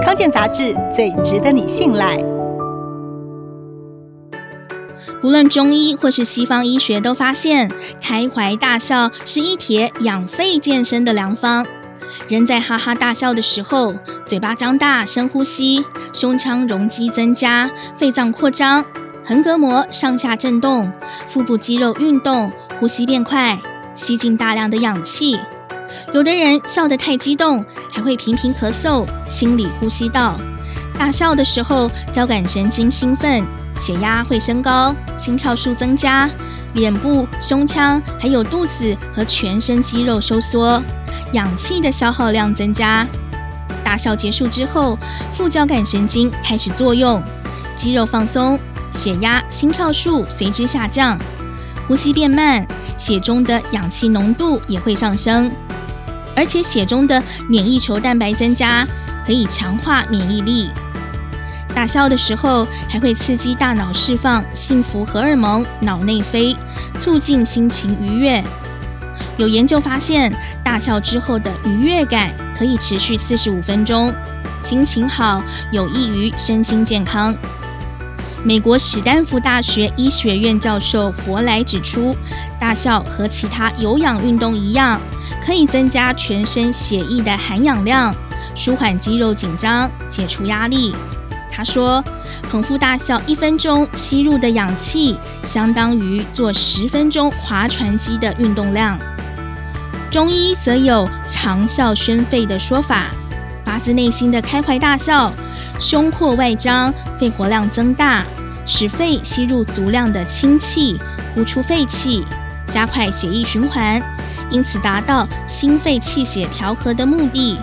康健杂志最值得你信赖。无论中医或是西方医学都发现，开怀大笑是一帖养肺健身的良方。人在哈哈大笑的时候，嘴巴张大，深呼吸，胸腔容积增加，肺脏扩张，横膈膜上下震动，腹部肌肉运动，呼吸变快，吸进大量的氧气。有的人笑得太激动，还会频频咳嗽，清理呼吸道。大笑的时候，交感神经兴奋，血压会升高，心跳数增加，脸部、胸腔还有肚子和全身肌肉收缩。氧气的消耗量增加，大笑结束之后，副交感神经开始作用，肌肉放松，血压、心跳数随之下降，呼吸变慢，血中的氧气浓度也会上升，而且血中的免疫球蛋白增加，可以强化免疫力。大笑的时候，还会刺激大脑释放幸福荷尔蒙脑内啡，促进心情愉悦。有研究发现，大笑之后的愉悦感可以持续四十五分钟，心情好有益于身心健康。美国史丹福大学医学院教授佛莱指出，大笑和其他有氧运动一样，可以增加全身血液的含氧量，舒缓肌肉紧张，解除压力。他说，捧腹大笑一分钟吸入的氧气，相当于做十分钟划船机的运动量。中医则有长笑宣肺的说法，发自内心的开怀大笑，胸廓外张，肺活量增大，使肺吸入足量的清气，呼出废气，加快血液循环，因此达到心肺气血调和的目的，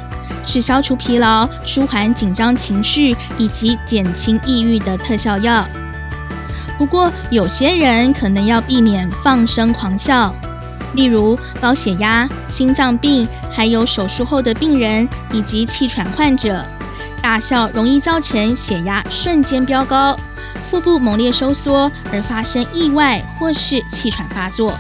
是消除疲劳、舒缓紧张情绪以及减轻抑郁的特效药。不过，有些人可能要避免放声狂笑。例如高血压、心脏病，还有手术后的病人以及气喘患者，大笑容易造成血压瞬间飙高，腹部猛烈收缩而发生意外或是气喘发作。